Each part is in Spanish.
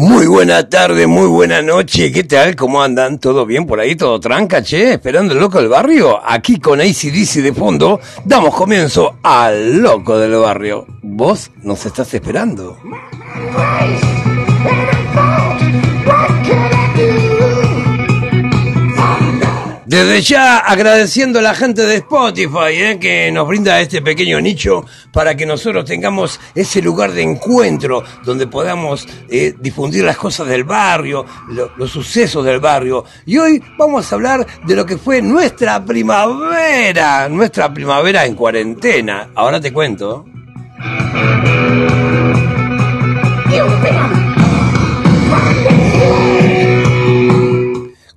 buena tarde, muy buena noche. ¿Qué tal? ¿Cómo andan? ¿Todo bien por ahí? ¿Todo tranca, che? ¿Esperando el loco del barrio? Aquí con ACDC de fondo, damos comienzo al loco del barrio. ¿Vos nos estás esperando? Desde ya agradeciendo a la gente de Spotify eh, que nos brinda este pequeño nicho para que nosotros tengamos ese lugar de encuentro donde podamos eh, difundir las cosas del barrio, los sucesos del barrio. Y hoy vamos a hablar de lo que fue nuestra primavera, nuestra primavera en cuarentena. Ahora te cuento.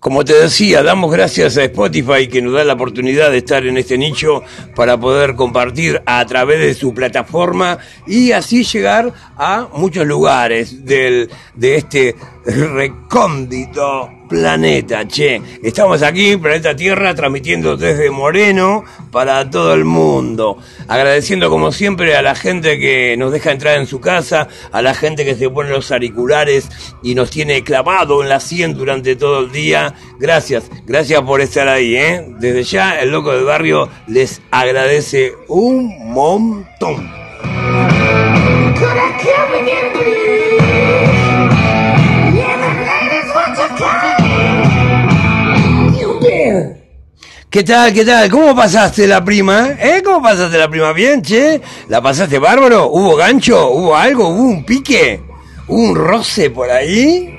Como te decía, damos gracias a Spotify que nos da la oportunidad de estar en este nicho para poder compartir a través de su plataforma y así llegar a muchos lugares del, de este recóndito planeta, che. Estamos aquí, Planeta Tierra, transmitiendo desde Moreno para todo el mundo. Agradeciendo como siempre a la gente que nos deja entrar en su casa, a la gente que se pone los auriculares y nos tiene clavado en la 100 durante todo el día. Gracias, gracias por estar ahí, ¿eh? Desde ya, el loco del barrio les agradece un montón. ¿Qué tal? ¿Qué tal? ¿Cómo pasaste la prima? ¿Eh? ¿Cómo pasaste la prima? ¿Bien, che? ¿La pasaste bárbaro? ¿Hubo gancho? ¿Hubo algo? ¿Hubo un pique? ¿Hubo un roce por ahí?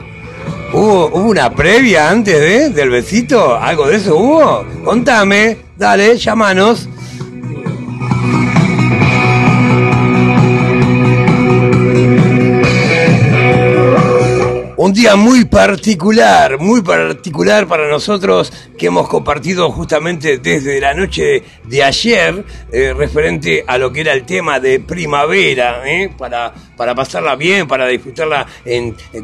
¿Hubo, ¿Hubo una previa antes de, del besito? ¿Algo de eso hubo? Contame, dale, llámanos. Un día muy particular, muy particular para nosotros que hemos compartido justamente desde la noche de ayer, eh, referente a lo que era el tema de primavera, ¿eh? para, para pasarla bien, para disfrutarla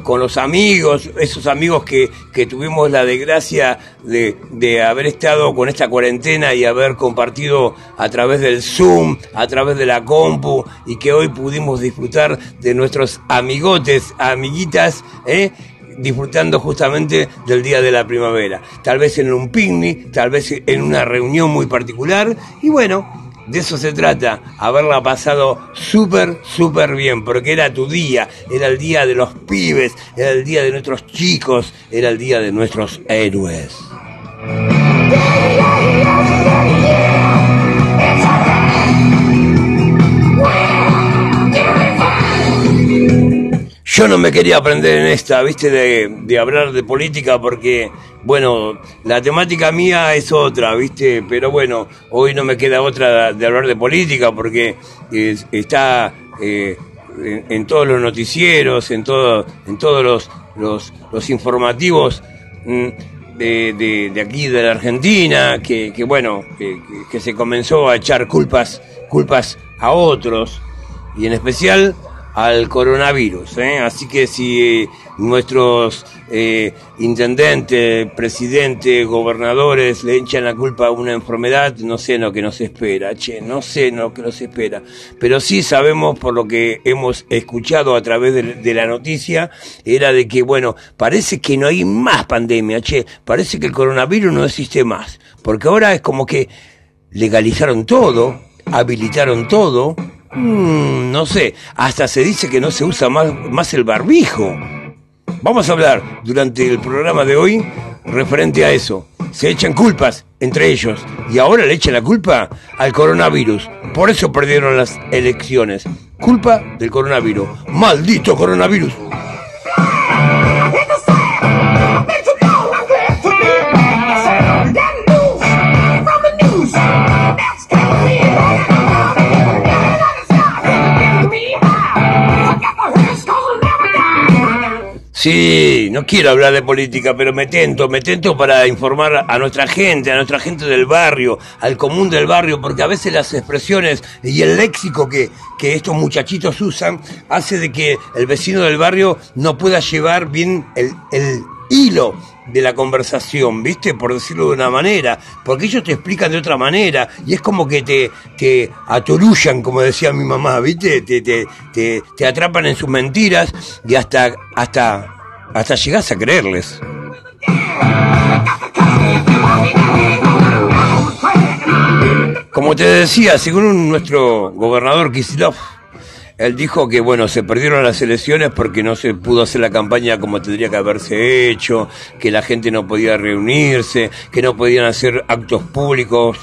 con los amigos, esos amigos que, que tuvimos la desgracia de, de haber estado con esta cuarentena y haber compartido a través del Zoom, a través de la compu, y que hoy pudimos disfrutar de nuestros amigotes, amiguitas, ¿eh? Disfrutando justamente del día de la primavera. Tal vez en un picnic, tal vez en una reunión muy particular. Y bueno, de eso se trata, haberla pasado súper, súper bien, porque era tu día, era el día de los pibes, era el día de nuestros chicos, era el día de nuestros héroes. Yo no me quería aprender en esta, viste, de, hablar de política porque, bueno, la temática mía es otra, viste, pero bueno, hoy no me queda otra de hablar de política porque está eh, en, todos los noticieros, en, todo, en todos los, los, informativos mm, de, de, aquí, de la Argentina, que, que bueno, que, que se comenzó a echar culpas, culpas a otros, y en especial al coronavirus. ¿eh? Así que si nuestros eh, intendentes, presidentes, gobernadores le echan la culpa a una enfermedad, no sé lo que nos espera, che, no sé lo que nos espera. Pero sí sabemos por lo que hemos escuchado a través de, la noticia, era de que, bueno, parece que no hay más pandemia, che, parece que el coronavirus no existe más. Porque ahora es como que legalizaron todo, habilitaron todo, Mm, no sé, hasta se dice que no se usa más, más el barbijo. Vamos a hablar durante el programa de hoy referente a eso. Se echan culpas entre ellos y ahora le echan la culpa al coronavirus. Por eso perdieron las elecciones. Culpa del coronavirus. Maldito coronavirus. Sí, no quiero hablar de política, pero me tento, me tento para informar a nuestra gente, a nuestra gente del barrio, al común del barrio, porque a veces las expresiones y el léxico que, que estos muchachitos usan hace de que el vecino del barrio no pueda llevar bien el, el hilo de la conversación, ¿viste? Por decirlo de una manera, porque ellos te explican de otra manera y es como que te, te atorullan, como decía mi mamá, ¿viste? Te, te, te, te atrapan en sus mentiras y hasta, hasta, hasta llegás a creerles. Como te decía, según nuestro gobernador Kisilov, él dijo que, bueno, se perdieron las elecciones porque no se pudo hacer la campaña como tendría que haberse hecho, que la gente no podía reunirse, que no podían hacer actos públicos.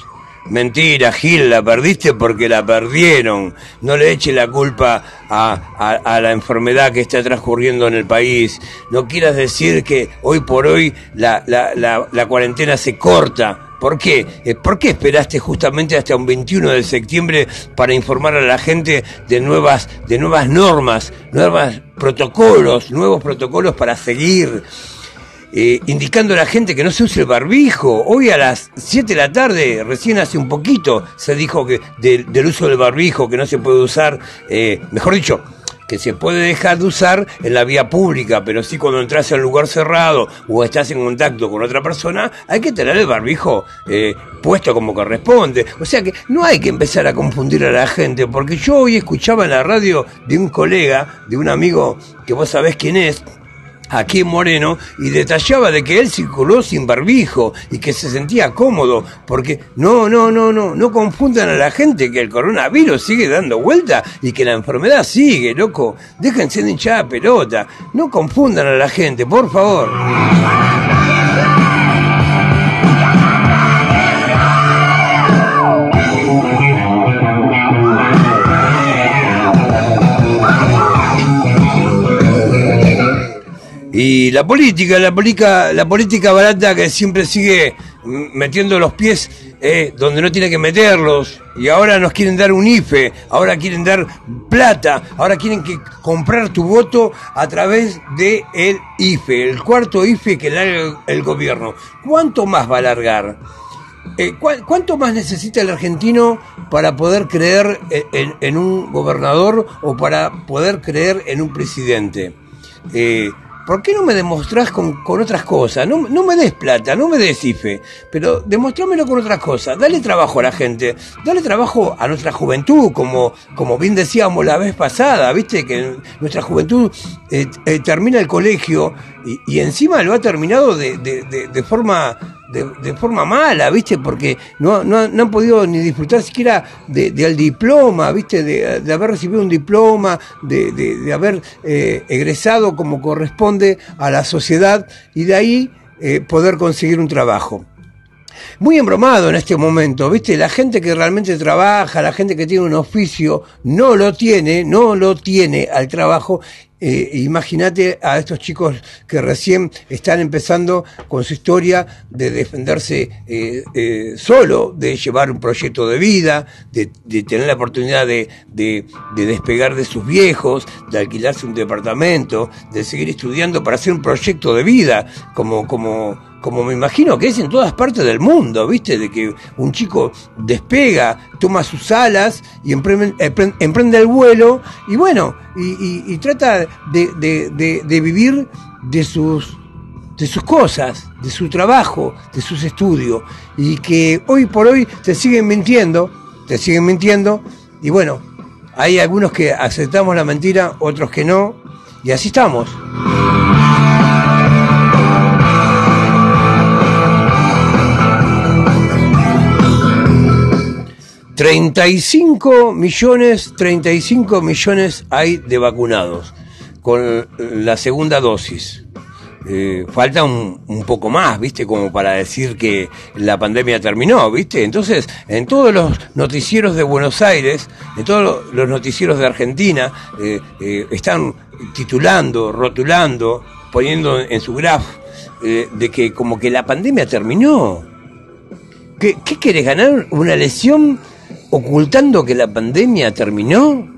Mentira, Gil, la perdiste porque la perdieron. No le eche la culpa a, a, la enfermedad que está transcurriendo en el país. No quieras decir que hoy por hoy la, la, la, la cuarentena se corta ¿Por qué? Eh, ¿Por qué esperaste justamente hasta un 21 de septiembre para informar a la gente de nuevas, de nuevas normas, nuevos protocolos, nuevos protocolos para seguir? Eh, indicando a la gente que no se use el barbijo. Hoy a las 7 de la tarde, recién hace un poquito, se dijo que del uso del barbijo, que no se puede usar, eh, mejor dicho, que se puede dejar de usar en la vía pública, pero sí cuando entras en un lugar cerrado o estás en contacto con otra persona, hay que tener el barbijo eh, puesto como corresponde. O sea que no hay que empezar a confundir a la gente, porque yo hoy escuchaba en la radio de un colega, de un amigo que vos sabés quién es, aquí en Moreno y detallaba de que él circuló sin barbijo y que se sentía cómodo, porque no, no, no, no, no confundan a la gente que el coronavirus sigue dando vuelta y que la enfermedad sigue, loco. Déjense de hinchar pelota, no confundan a la gente, por favor. Y la política, la política, la política barata que siempre sigue metiendo los pies eh, donde no tiene que meterlos. Y ahora nos quieren dar un IFE, ahora quieren dar plata, ahora quieren que comprar tu voto a través de IFE, el cuarto IFE que larga el gobierno. ¿Cuánto más va a alargar? Eh, ¿Cuánto más necesita el argentino para poder creer en, en, un gobernador o para poder creer en un presidente? Eh, ¿por qué no me demostrás con, otras cosas? No, me des plata, no me des IFE, pero demostrámelo con otras cosas. Dale trabajo a la gente, dale trabajo a nuestra juventud, como, como bien decíamos la vez pasada, viste que nuestra juventud eh, eh, termina el colegio y, encima lo ha terminado de, de forma de, forma mala, ¿viste? Porque no, no, han podido ni disfrutar siquiera del diploma, ¿viste? De, haber recibido un diploma, de, haber eh, egresado como corresponde a la sociedad y de ahí eh, poder conseguir un trabajo muy embromado en este momento, ¿viste? La gente que realmente trabaja, la gente que tiene un oficio, no lo tiene, no lo tiene al trajo eh, Imagínate a estos chicos que recién están empezando con su historia de defenderse eh, eh, solo, de llevar un proyecto de vida, de, tener la oportunidad de, de, despegar de sus viejos, de alquilarse un departamento, de seguir estudiando para hacer un proyecto de vida, como, como, como me imagino que es en todas partes del mundo, ¿viste? De que un chico despega, toma sus alas y emprende, el vuelo y bueno, y, trata de, vivir de sus, de sus cosas, de su trabajo, de sus estudios y que hoy por hoy te siguen mintiendo, te siguen mintiendo y bueno, hay algunos que aceptamos la mentira, otros que no y así estamos. 35 millones, 35 millones hay de vacunados con la segunda dosis. Eh, falta un, poco más, ¿viste? Como para decir que la pandemia terminó, ¿viste? Entonces, en todos los noticieros de Buenos Aires, en todos los noticieros de Argentina, eh, eh, están titulando, rotulando, poniendo en su graph de que como que la pandemia terminó. ¿Qué, qué querés ganar? ¿Una lesión? Ocultando que la pandemia terminó?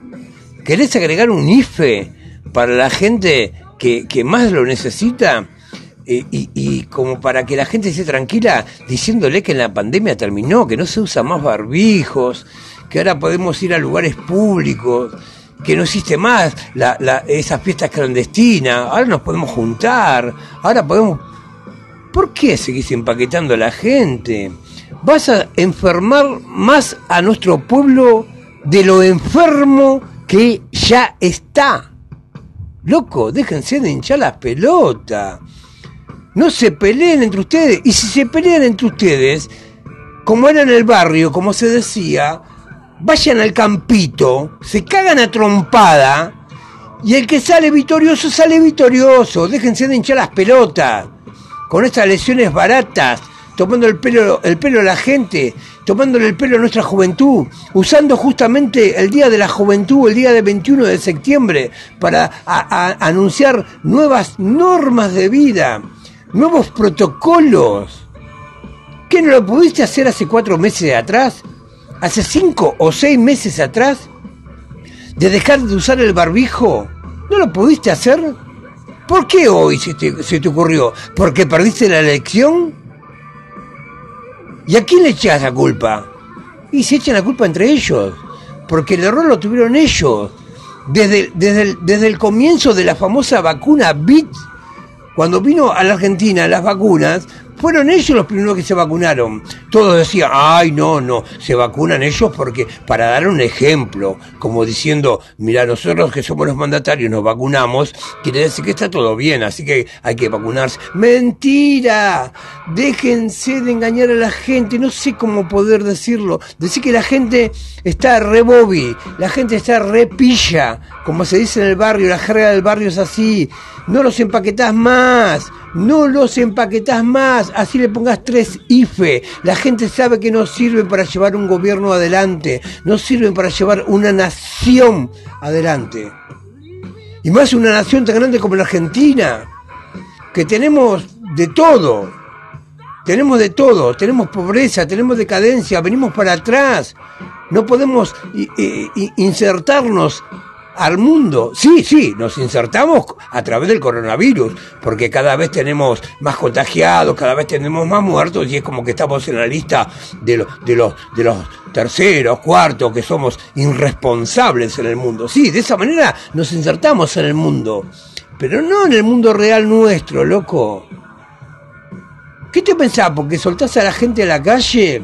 ¿Querés agregar un IFE para la gente que, que más lo necesita, eh, y, y, como para que la gente esté tranquila, diciéndole que la pandemia terminó, que no se usa más barbijos, que ahora podemos ir a lugares públicos, que no existe más la, la, esas fiestas clandestinas, ahora nos podemos juntar, ahora podemos... ¿Por qué seguís empaquetando a la gente? Vas a enfermar más a nuestro pueblo de lo enfermo que ya está. Loco, déjense de hinchar las pelotas. No se peleen entre ustedes. Y si se pelean entre ustedes, como era en el barrio, como se decía, vayan al campito, se cagan a trompada y el que sale victorioso sale victorioso. Déjense de hinchar las pelotas con estas lesiones baratas, tomando el pelo, el pelo a la gente, tomándole el pelo a nuestra juventud, usando justamente el Día de la Juventud, el día del 21 de septiembre, para anunciar nuevas normas de vida, nuevos protocolos. ¿Qué no lo pudiste hacer hace cuatro meses atrás? hace cinco o seis meses atrás de dejar de usar el barbijo? ¿No lo pudiste hacer? ¿Por qué hoy se te, ocurrió? ¿Porque perdiste la elección? ¿Y a quién le echas la culpa? Y se echan la culpa entre ellos, porque el error lo tuvieron ellos. Desde, desde, desde el comienzo de la famosa vacuna BIT, cuando vino a la Argentina las vacunas, fueron ellos los primeros que se vacunaron. Todos decían, ay, no, no, se vacunan ellos porque, para dar un ejemplo, como diciendo, mira, nosotros que somos los mandatarios nos vacunamos, quiere decir que está todo bien, así que hay que vacunarse. Mentira, déjense de engañar a la gente, no sé cómo poder decirlo, decir que la gente está re bobi, la gente está re pilla, como se dice en el barrio, la jerga del barrio es así, no los empaquetás más no los empaquetás más, así le pongas tres IFE. La gente sabe que no sirven para llevar un gobierno adelante, no sirven para llevar una nación adelante. Y más una nación tan grande como la Argentina, que tenemos de todo, tenemos de todo, tenemos pobreza, tenemos decadencia, venimos para atrás, no podemos insertarnos al mundo. Sí, sí, nos insertamos a través del coronavirus, porque cada vez tenemos más contagiados, cada vez tenemos más muertos y es como que estamos en la lista de, los de, los, de los terceros, cuartos, que somos irresponsables en el mundo. Sí, de esa manera nos insertamos en el mundo, pero no en el mundo real nuestro, loco. ¿Qué te pensás? ¿Porque soltás a la gente a la calle?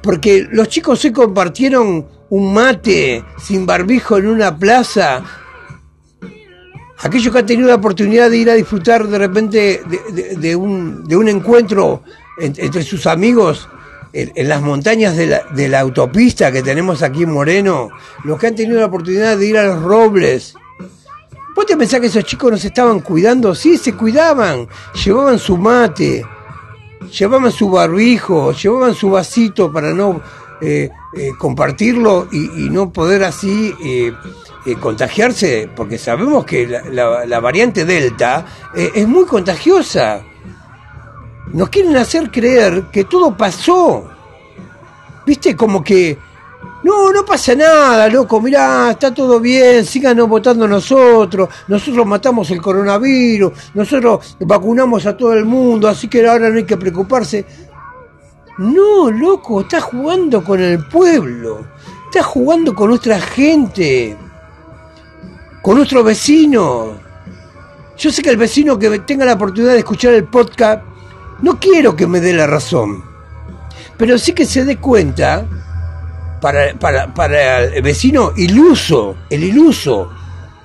Porque los chicos se compartieron un mate sin barbijo en una plaza. Aquellos que han tenido la oportunidad de ir a disfrutar de repente de, un, de un, encuentro entre sus amigos en, las montañas de la, de la, autopista que tenemos aquí en Moreno, los que han tenido la oportunidad de ir a los robles. ¿Vos te pensás que esos chicos no se estaban cuidando? Sí, se cuidaban, llevaban su mate, llevaban su barbijo, llevaban su vasito para no eh, eh, compartirlo y, no poder así eh, contagiarse, porque sabemos que la, variante Delta es muy contagiosa. Nos quieren hacer creer que todo pasó. ¿Viste? Como que no, no pasa nada, loco, mirá, está todo bien, síganos votando nosotros, nosotros matamos el coronavirus, nosotros vacunamos a todo el mundo, así que ahora no hay que preocuparse. No, loco, estás jugando con el pueblo, estás jugando con nuestra gente, con nuestros vecinos. Yo sé que el vecino que tenga la oportunidad de escuchar el podcast, no quiero que me dé la razón, pero sí que se dé cuenta para, para, para el vecino iluso, el iluso,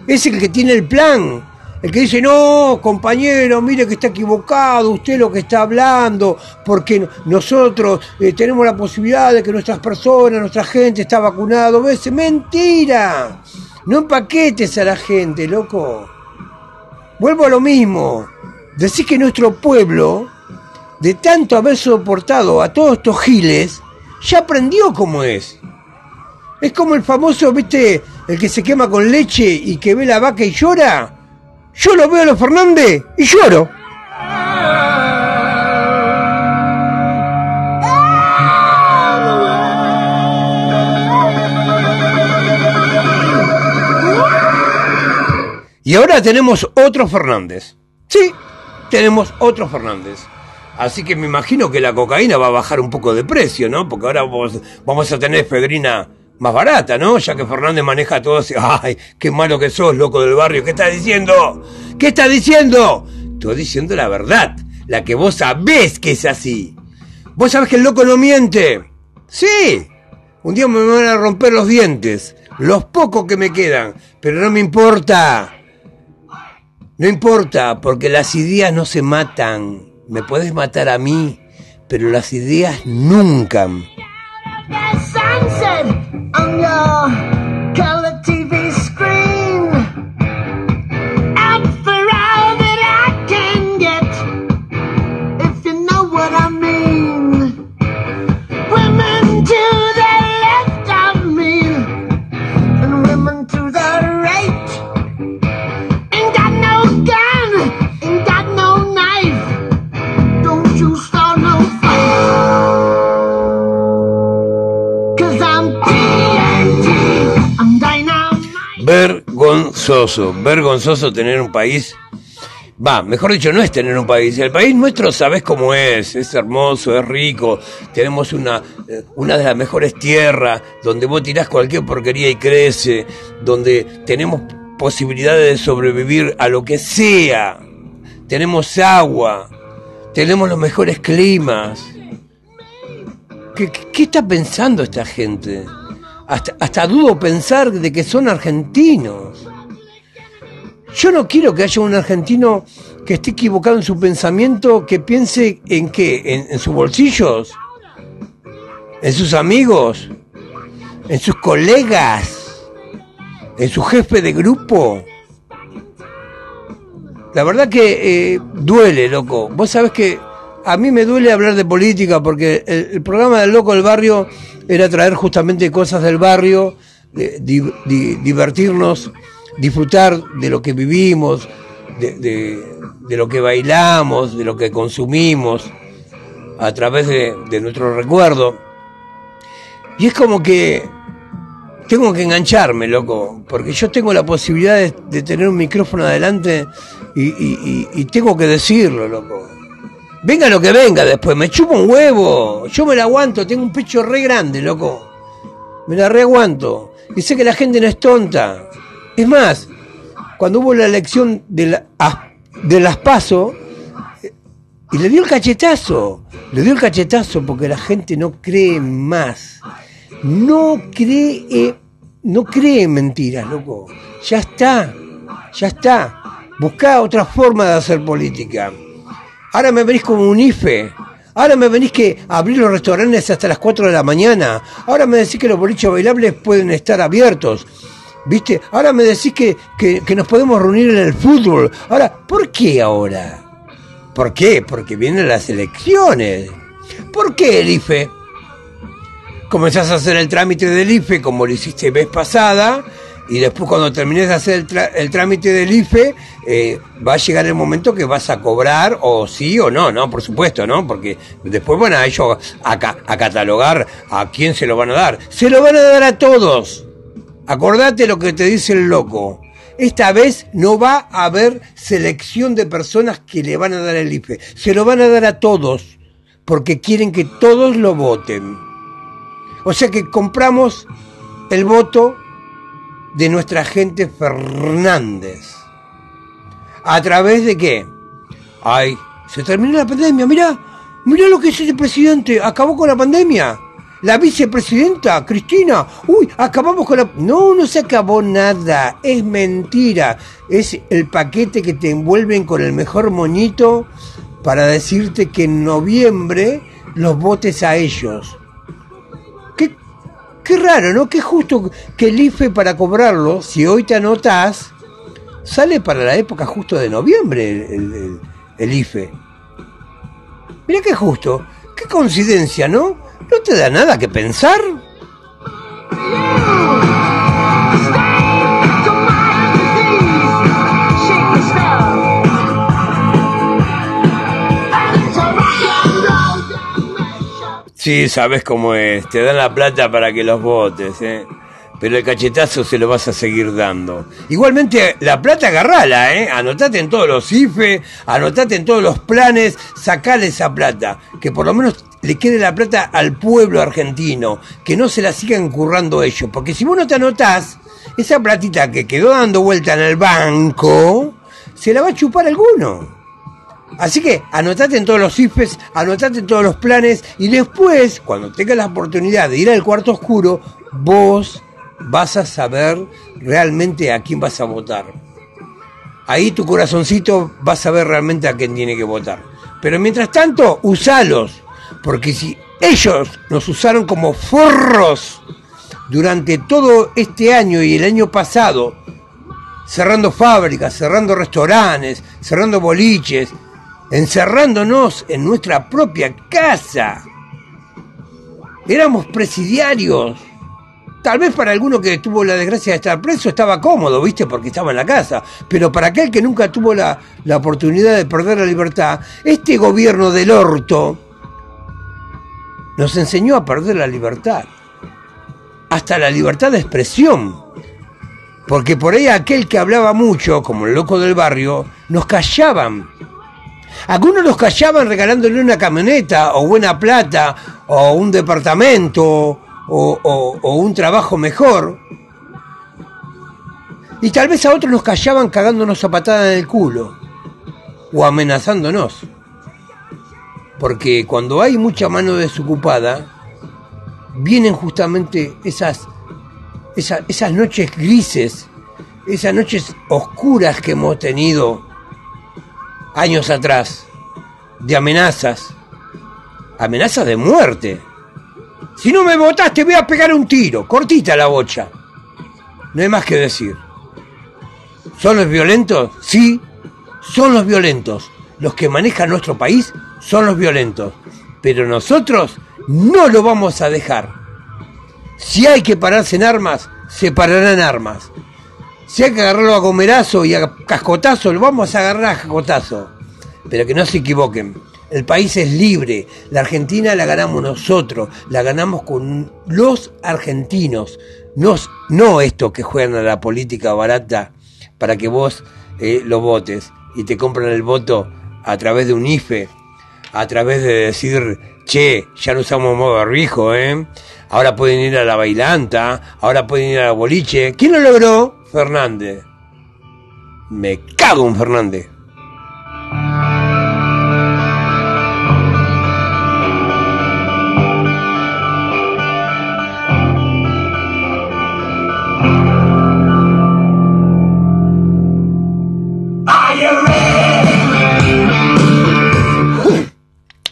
es el que tiene el plan, el que dice, no, compañero, mire que está equivocado usted lo que está hablando, porque nosotros eh, tenemos la posibilidad de que nuestras personas, nuestra gente está vacunado. ¿Ves? Mentira. No empaquetes a la gente, loco. Vuelvo a lo mismo. Decís que nuestro pueblo, de tanto haber soportado a todos estos giles, ya aprendió cómo es. Es como el famoso, viste, el que se quema con leche y que ve la vaca y llora. Yo lo veo a los Fernández y lloro. Y ahora tenemos otro Fernández. Sí, tenemos otro Fernández. Así que me imagino que la cocaína va a bajar un poco de precio, ¿no? Porque ahora vamos, a tener efedrina más barata, ¿no? Ya que Fernández maneja todo ese... ¡Ay, qué malo que sos, loco del barrio! ¿Qué estás diciendo? ¿Qué estás diciendo? Estoy diciendo la verdad, la que vos sabés que es así. Vos sabés que el loco no miente. Sí, un día me van a romper los dientes, los pocos que me quedan, pero no me importa. No importa, porque las ideas no se matan. Me puedes matar a mí, pero las ideas nunca. girl. Color vergonzoso, vergonzoso tener un país. Va, mejor dicho, no es tener un país. El país nuestro, sabes cómo es, es hermoso, es rico. Tenemos una, eh, una de las mejores tierras, donde vos tirás cualquier porquería y crece, donde tenemos posibilidades de sobrevivir a lo que sea. Tenemos agua, tenemos los mejores climas. ¿Qué, qué está pensando esta gente? Hasta, hasta dudo pensar de que son argentinos. Yo no quiero que haya un argentino que esté equivocado en su pensamiento, que piense en qué, en, sus bolsillos, en sus amigos, en sus colegas, en su jefe de grupo. La verdad que eh, duele, loco. Vos sabés que a mí me duele hablar de política porque el, programa del Loco del Barrio era traer justamente cosas del barrio, divertirnos disfrutar de lo que vivimos, de, lo que bailamos, de lo que consumimos a través de, nuestro recuerdo. Y es como que tengo que engancharme, loco, porque yo tengo la posibilidad de, tener un micrófono adelante y, tengo que decirlo, loco. Venga lo que venga después, me chupo un huevo, yo me la aguanto, tengo un pecho re grande, loco. Me la reaguanto. Y sé que la gente no es tonta. Es más, cuando hubo la elección de, la, de las eh, y le dio el cachetazo, le dio el cachetazo porque la gente no cree más. No cree, no cree en mentiras, loco. Ya está, ya está. Buscá otra forma de hacer política. Ahora me venís como un IFE. Ahora me venís que abrir los restaurantes hasta las 4 de la mañana. Ahora me decís que los bolichos bailables pueden estar abiertos. ¿Viste? Ahora me decís que, que, nos podemos reunir en el fútbol. Ahora, ¿por qué ahora? ¿Por qué? Porque vienen las elecciones. ¿Por qué el IFE? Comenzás a hacer el trámite del IFE como lo hiciste vez pasada y después cuando termines de hacer el, trámite del IFE eh, va a llegar el momento que vas a cobrar o sí o no, ¿no? Por supuesto, ¿no? Porque después van a ellos a, a catalogar a quién se lo van a dar. Se lo van a dar a todos. Acordate lo que te dice el loco. Esta vez no va a haber selección de personas que le van a dar el IFE. Se lo van a dar a todos, porque quieren que todos lo voten. O sea que compramos el voto de nuestra gente Fernández. ¿A través de qué? Ay, se terminó la pandemia, mirá, mirá lo que es el presidente, acabó con la pandemia. La vicepresidenta, Cristina, uy, acabamos con la... No, no se acabó nada, es mentira. Es el paquete que te envuelven con el mejor moñito para decirte que en noviembre los votes a ellos. Qué, raro, ¿no? Qué justo que el IFE para cobrarlo, si hoy te anotas, sale para la época justo de noviembre el, el IFE. Mira qué justo, qué coincidencia, ¿no? ¿No te da nada que pensar? Sí, sabes cómo es. Te dan la plata para que los votes, ¿eh? pero el cachetazo se lo vas a seguir dando. Igualmente, la plata agarrala, ¿eh? Anotate en todos los IFE, anotate en todos los planes, sacale esa plata, que por lo menos le quede la plata al pueblo argentino, que no se la sigan currando ellos, porque si vos no te anotás, esa platita que quedó dando vuelta en el banco, se la va a chupar alguno. Así que anotate en todos los IFES, anotate en todos los planes y después, cuando tengas la oportunidad de ir al cuarto oscuro, vos vas a saber realmente a quién vas a votar. Ahí tu corazoncito va a saber realmente a quién tiene que votar. Pero mientras tanto, usalos, porque si ellos nos usaron como forros durante todo este año y el año pasado, cerrando fábricas, cerrando restaurantes, cerrando boliches, encerrándonos en nuestra propia casa. Éramos presidiarios. Tal vez para alguno que tuvo la desgracia de estar preso estaba cómodo, ¿viste? Porque estaba en la casa. Pero para aquel que nunca tuvo la, la oportunidad de perder la libertad, este gobierno del orto nos enseñó a perder la libertad. Hasta la libertad de expresión. Porque por ahí aquel que hablaba mucho, como el loco del barrio, nos callaban algunos los callaban regalándole una camioneta o buena plata o un departamento o, un trabajo mejor. Y tal vez a otros nos callaban cagándonos a patada en el culo o amenazándonos. Porque cuando hay mucha mano desocupada, vienen justamente esas, esas, esas noches grises, esas noches oscuras que hemos tenido años atrás de amenazas, amenazas de muerte. Si no me votas te voy a pegar un tiro, cortita la bocha. No hay más que decir. ¿Son los violentos? Sí, son los violentos. Los que manejan nuestro país son los violentos. Pero nosotros no lo vamos a dejar. Si hay que pararse en armas, se pararán armas. Si hay que agarrarlo a gomerazo y a cascotazo, lo vamos a agarrar a cascotazo. Pero que no se equivoquen. El país es libre. La Argentina la ganamos nosotros. La ganamos con los argentinos. No, no esto que juegan a la política barata para que vos eh, lo votes y te compran el voto a través de un IFE, a través de decir, che, ya no usamos modo rijo, ¿eh? Ahora pueden ir a la bailanta, ahora pueden ir a la boliche. ¿Quién lo logró? Fernández. Me cago en Fernández.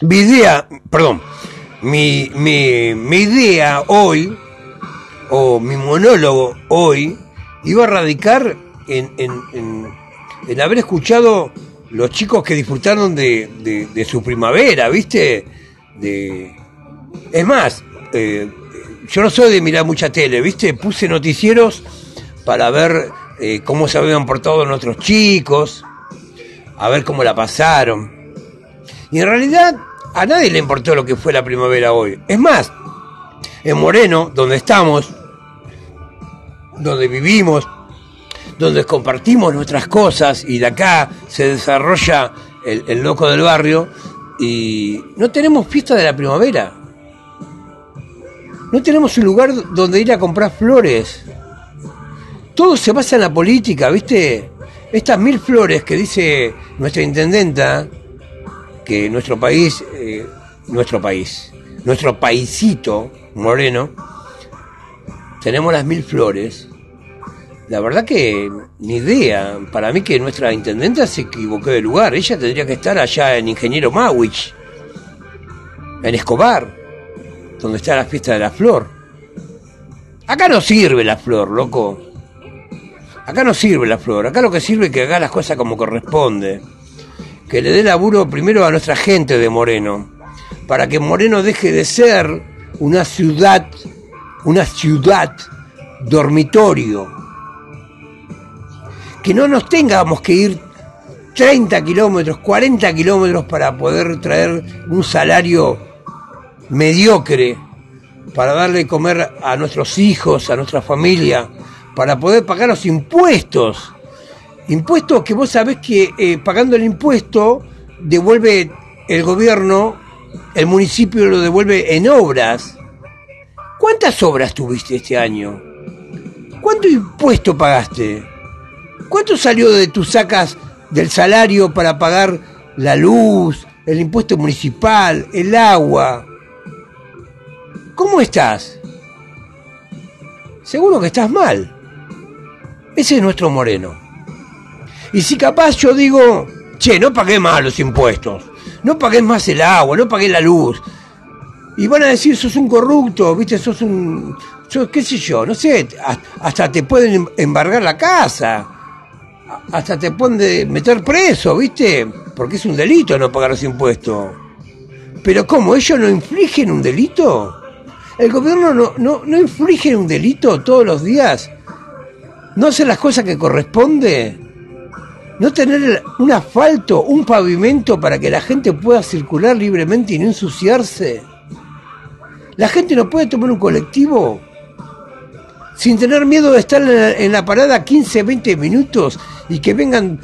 Mi idea, perdón, mi, mi, mi idea hoy, o mi monólogo hoy, iba a radicar en, en, haber escuchado los chicos que disfrutaron de, de, su primavera, ¿viste? De, es más, eh, yo no soy de mirar mucha tele, ¿viste? Puse noticieros para ver eh, cómo se habían portado nuestros chicos, a ver cómo la pasaron. Y en realidad a nadie le importó lo que fue la primavera hoy. Es más, en Moreno, donde estamos, donde vivimos, donde compartimos nuestras cosas y de acá se desarrolla el, loco del barrio y no tenemos fiesta de la primavera. No tenemos un lugar donde ir a comprar flores. Todo se basa en la política, ¿viste? Estas mil flores que dice nuestra intendenta, que nuestro país, eh, nuestro país, nuestro paisito moreno, tenemos las mil flores la verdad que ni idea. Para mí que nuestra intendenta se equivocó de lugar. Ella tendría que estar allá en Ingeniero Mawich, en Escobar, donde está la fiesta de la flor. Acá no sirve la flor, loco. Acá no sirve la flor. Acá lo que sirve es que haga las cosas como corresponde. Que le dé laburo primero a nuestra gente de Moreno. Para que Moreno deje de ser una ciudad, una ciudad dormitorio que no nos tengamos que ir 30 kilómetros, 40 kilómetros para poder traer un salario mediocre para darle comer a nuestros hijos, a nuestra familia, para poder pagar los impuestos. Impuestos que vos sabés que eh, pagando el impuesto devuelve el gobierno, el municipio lo devuelve en obras. ¿Cuántas obras tuviste este año? ¿Cuánto impuesto pagaste? ¿Cuánto salió de tus sacas del salario para pagar la luz, el impuesto municipal, el agua? ¿Cómo estás? Seguro que estás mal. Ese es nuestro moreno. Y si capaz yo digo, che, no pagué más los impuestos, no pagué más el agua, no pagué la luz. Y van a decir, sos un corrupto, viste, sos un, qué sé yo, no sé, hasta te pueden embargar la casa, hasta te pueden meter preso, viste, porque es un delito no pagar los impuestos. Pero ¿cómo? ¿Ellos no infligen un delito? ¿El gobierno no, no, no inflige un delito todos los días? ¿No hace las cosas que corresponde? ¿No tener un asfalto, un pavimento para que la gente pueda circular libremente y no ensuciarse? ¿La gente no puede tomar un colectivo sin tener miedo de estar en la, parada 15, 20 minutos y que vengan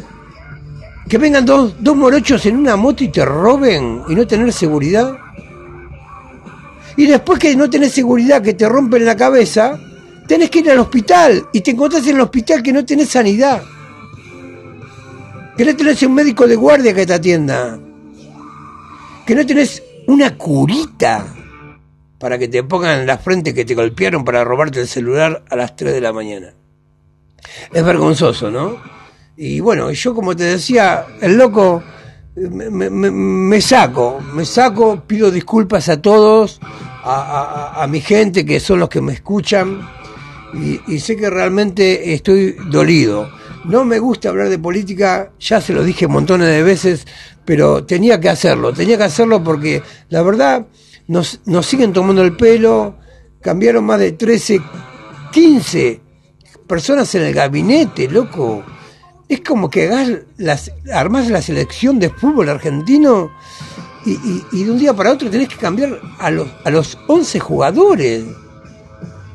que vengan dos, dos morochos en una moto y te roben y no tener seguridad? Y después que no tenés seguridad, que te rompen la cabeza, tenés que ir al hospital y te encontrás en el hospital que no tenés sanidad. Que no tenés un médico de guardia que te atienda. Que no tenés una curita para que te pongan en la frente que te golpearon para robarte el celular a las 3 de la mañana. Es vergonzoso, ¿no? Y bueno, yo como te decía, el loco me, saco, me saco, pido disculpas a todos, a, mi gente que son los que me escuchan y, sé que realmente estoy dolido. No me gusta hablar de política, ya se lo dije montones de veces, pero tenía que hacerlo, tenía que hacerlo porque la verdad nos, nos siguen tomando el pelo, cambiaron más de 13, 15 personas en el gabinete, loco es como que hagas las, armás la selección de fútbol argentino y, de un día para otro tenés que cambiar a los, a los 11 jugadores.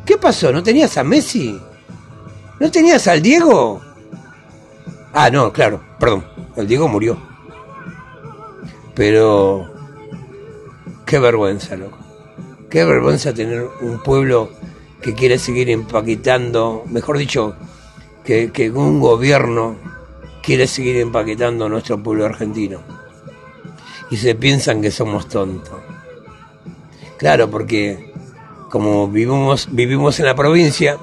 ¿Qué pasó? ¿No tenías a Messi? ¿No tenías al Diego? Ah, no, claro, perdón, el Diego murió. Pero qué vergüenza, loco. Qué vergüenza tener un pueblo que quiere seguir empaquetando, mejor dicho, que, un gobierno quiere seguir empaquetando a nuestro pueblo argentino. Y se piensan que somos tontos. Claro, porque como vivimos, vivimos en la provincia,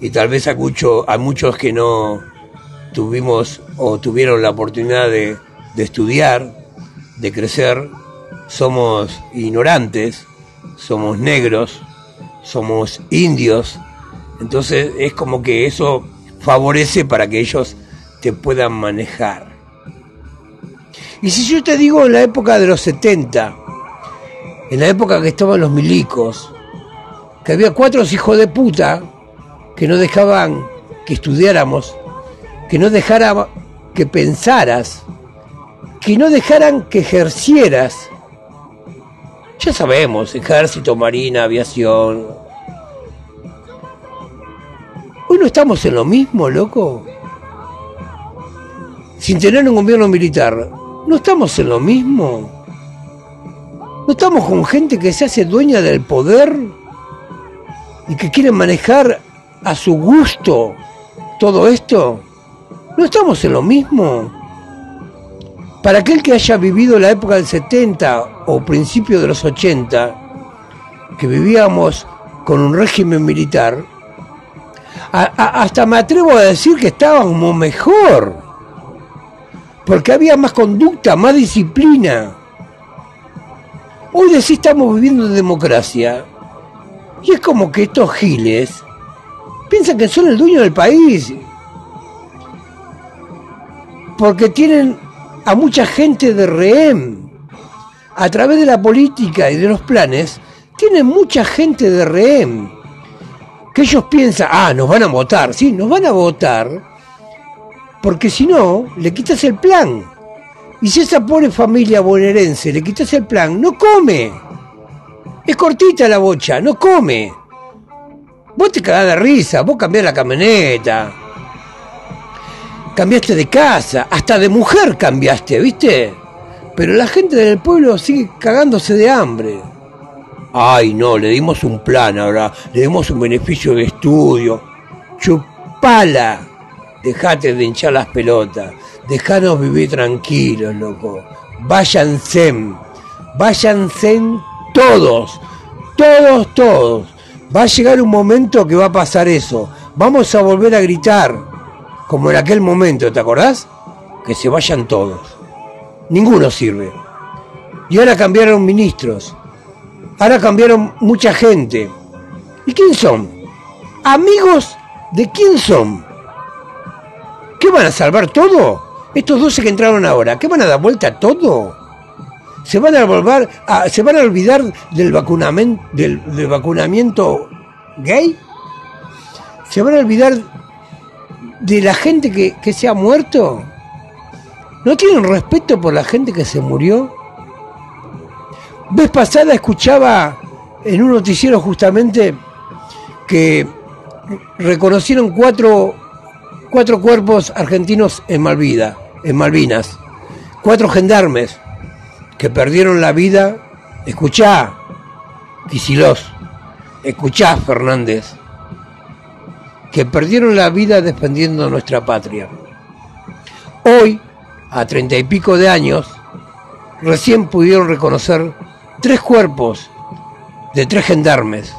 y tal vez a, a muchos que no tuvimos o tuvieron la oportunidad de estudiar, de crecer, somos ignorantes, somos negros, somos indios, entonces es como que eso favorece para que ellos te puedan manejar. Y si yo te digo en la época de los 70, en la época que estaban los milicos, que había cuatro hijos de puta que no dejaban que estudiáramos, que no dejaran que pensaras, que no dejaran que ejercieras. Ya sabemos, ejército, marina, aviación, Hoy no estamos en lo mismo, loco. Sin tener un gobierno militar, ¿no estamos en lo mismo? ¿No estamos con gente que se hace dueña del poder y que quiere manejar a su gusto todo esto? ¿No estamos en lo mismo? Para aquel que haya vivido la época del 70 o principio de los 80, que vivíamos con un régimen militar, hasta me atrevo a decir que estábamos mejor, porque había más conducta, más disciplina. Hoy decís estamos viviendo en democracia, y es como que estos giles piensan que son el dueño del país, porque tienen a mucha gente de rehén. A través de la política y de los planes, tienen mucha gente de rehén que ellos piensan, ah, nos van a votar, sí, nos van a votar, porque si no, le quitas el plan. Y si esa pobre familia bonaerense le quitas el plan, no come. Es cortita la bocha, no come. Vos te cagás de risa, vos cambiás la camioneta. Cambiaste de casa, hasta de mujer cambiaste, ¿viste? Pero la gente del pueblo sigue cagándose de hambre. Ay, no, le dimos un plan ahora, le dimos un beneficio de estudio. Chupala. Dejate de hinchar las pelotas. Dejanos vivir tranquilos, loco. Váyanse. Váyanse todos. Todos, todos. Va a llegar un momento que va a pasar eso. Vamos a volver a gritar. Como en aquel momento, ¿te acordás? Que se vayan todos. Ninguno sirve. Y ahora cambiaron ministros. Ahora cambiaron mucha gente. ¿Y quién son? ¿Amigos de quién son? ¿Qué van a salvar todo? Estos 12 que entraron ahora, ¿qué van a dar vuelta a todo? ¿Se van a volver a, se van a olvidar del vacunamiento, del, vacunamiento gay? ¿Se van a olvidar de la gente que, que se ha muerto? ¿No tienen respeto por la gente que se murió? Vez pasada escuchaba en un noticiero justamente que reconocieron cuatro, cuatro cuerpos argentinos en Malvida, en Malvinas, cuatro gendarmes que perdieron la vida. Escuchá, Quisilos, escuchá, Fernández, que perdieron la vida defendiendo nuestra patria. Hoy, a treinta y pico de años, recién pudieron reconocer tres cuerpos de tres gendarmes.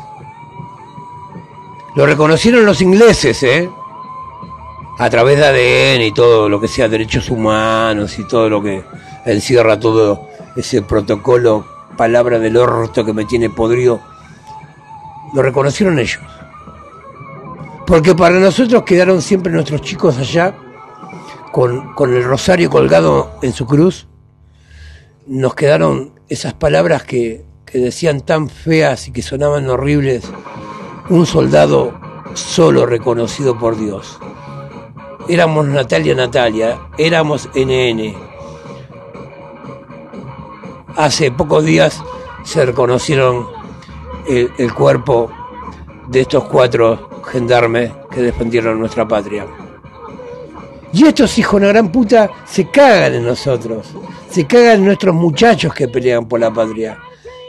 Lo reconocieron los ingleses, ¿eh? A través de ADN y todo lo que sea derechos humanos y todo lo que encierra todo ese protocolo, palabra del orto que me tiene podrido. Lo reconocieron ellos. Porque para nosotros quedaron siempre nuestros chicos allá con, con el rosario colgado en su cruz. Nos quedaron esas palabras que, decían tan feas y que sonaban horribles, un soldado solo reconocido por Dios. Éramos Natalia Natalia, éramos NN. Hace pocos días se reconocieron el, el cuerpo de estos cuatro gendarmes que defendieron nuestra patria. Y estos hijos de una gran puta se cagan en nosotros, se cagan en nuestros muchachos que pelean por la patria,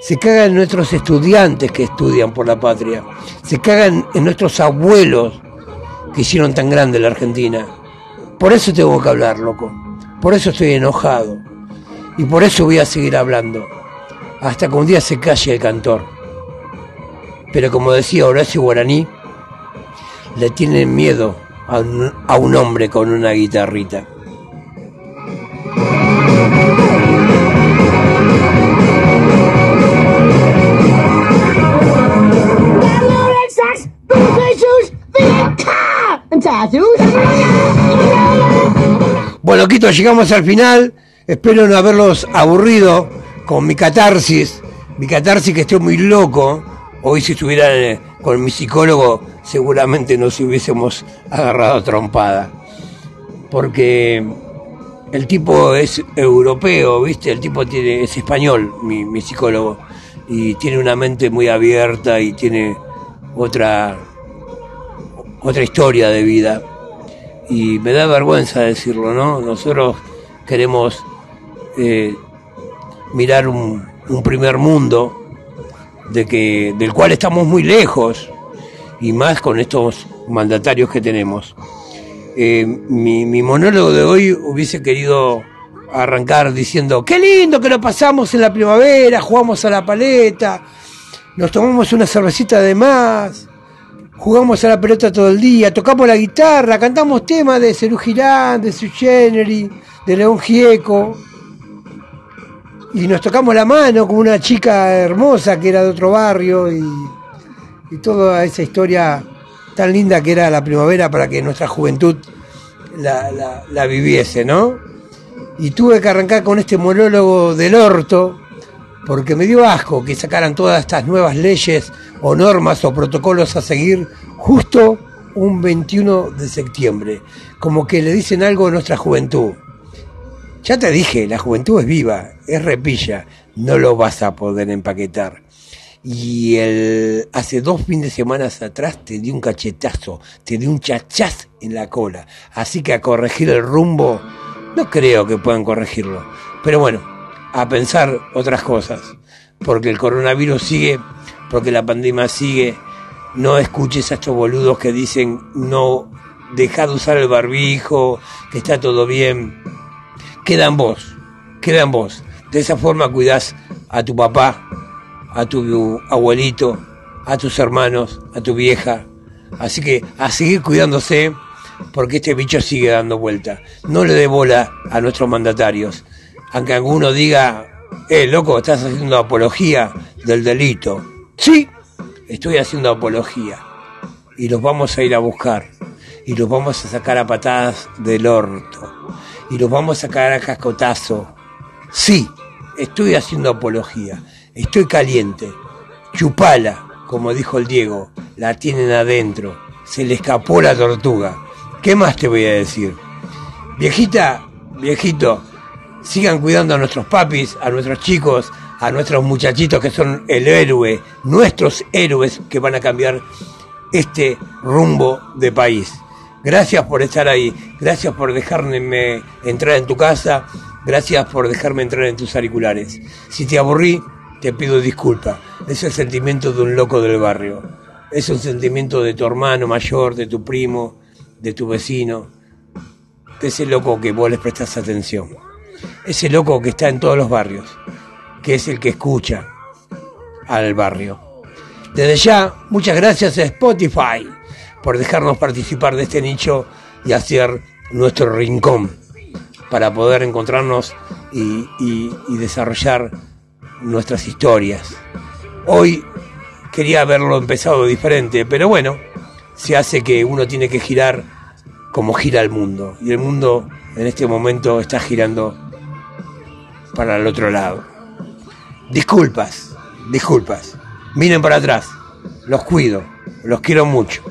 se cagan en nuestros estudiantes que estudian por la patria, se cagan en nuestros abuelos que hicieron tan grande la Argentina. Por eso tengo que hablar, loco. Por eso estoy enojado. Y por eso voy a seguir hablando. Hasta que un día se calle el cantor. Pero como decía Horacio Guaraní, le tienen miedo a un, hombre con una guitarrita. Bueno, Quito, llegamos al final. Espero no haberlos aburrido con mi catarsis. Mi catarsis que estoy muy loco. Hoy si estuviera eh, con mi psicólogo seguramente nos hubiésemos agarrado trompada. Porque el tipo es europeo, ¿viste? El tipo tiene, es español, mi, psicólogo, y tiene una mente muy abierta y tiene otra, otra historia de vida. Y me da vergüenza decirlo, ¿no? Nosotros queremos eh, mirar un, un primer mundo de que, del cual estamos muy lejos y más con estos mandatarios que tenemos. Eh, mi, monólogo de hoy hubiese querido arrancar diciendo, qué lindo que lo pasamos en la primavera, jugamos a la paleta, nos tomamos una cervecita de más, jugamos a la pelota todo el día, tocamos la guitarra, cantamos temas de Cerú Girán, de Su de León Gieco, y nos tocamos la mano con una chica hermosa que era de otro barrio y y toda esa historia tan linda que era la primavera para que nuestra juventud la, viviese, ¿no? Y tuve que arrancar con este monólogo del orto, porque me dio asco que sacaran todas estas nuevas leyes o normas o protocolos a seguir justo un 21 de septiembre, como que le dicen algo a nuestra juventud. Ya te dije, la juventud es viva, es repilla, no lo vas a poder empaquetar. Y el, hace dos fines de semana atrás te di un cachetazo, te di un chachaz en la cola. Así que a corregir el rumbo, no creo que puedan corregirlo. Pero bueno, a pensar otras cosas. Porque el coronavirus sigue, porque la pandemia sigue. No escuches a estos boludos que dicen no deja de usar el barbijo, que está todo bien. Queda en vos, queda en vos. De esa forma cuidás a tu papá, a tu abuelito, a tus hermanos, a tu vieja. Así que a seguir cuidándose porque este bicho sigue dando vuelta. No le dé bola a nuestros mandatarios. Aunque alguno diga, eh, loco, estás haciendo apología del delito. Sí, estoy haciendo apología. Y los vamos a ir a buscar. Y los vamos a sacar a patadas del orto. Y los vamos a sacar a cascotazo. Sí, estoy haciendo apología. Estoy caliente. Chupala, como dijo el Diego. La tienen adentro. Se le escapó la tortuga. ¿Qué más te voy a decir? Viejita, viejito, sigan cuidando a nuestros papis, a nuestros chicos, a nuestros muchachitos que son el héroe, nuestros héroes que van a cambiar este rumbo de país. Gracias por estar ahí, gracias por dejarme entrar en tu casa, gracias por dejarme entrar en tus auriculares. Si te aburrí, te pido disculpa. Es el sentimiento de un loco del barrio. Es un sentimiento de tu hermano mayor, de tu primo, de tu vecino, ese loco que vos les prestás atención. Ese loco que está en todos los barrios, que es el que escucha al barrio. Desde ya, muchas gracias a Spotify por dejarnos participar de este nicho y hacer nuestro rincón para poder encontrarnos y desarrollar nuestras historias. Hoy quería haberlo empezado diferente, pero bueno, se hace que uno tiene que girar como gira el mundo. Y el mundo en este momento está girando para el otro lado. Disculpas, disculpas. Miren para atrás. Los cuido, los quiero mucho.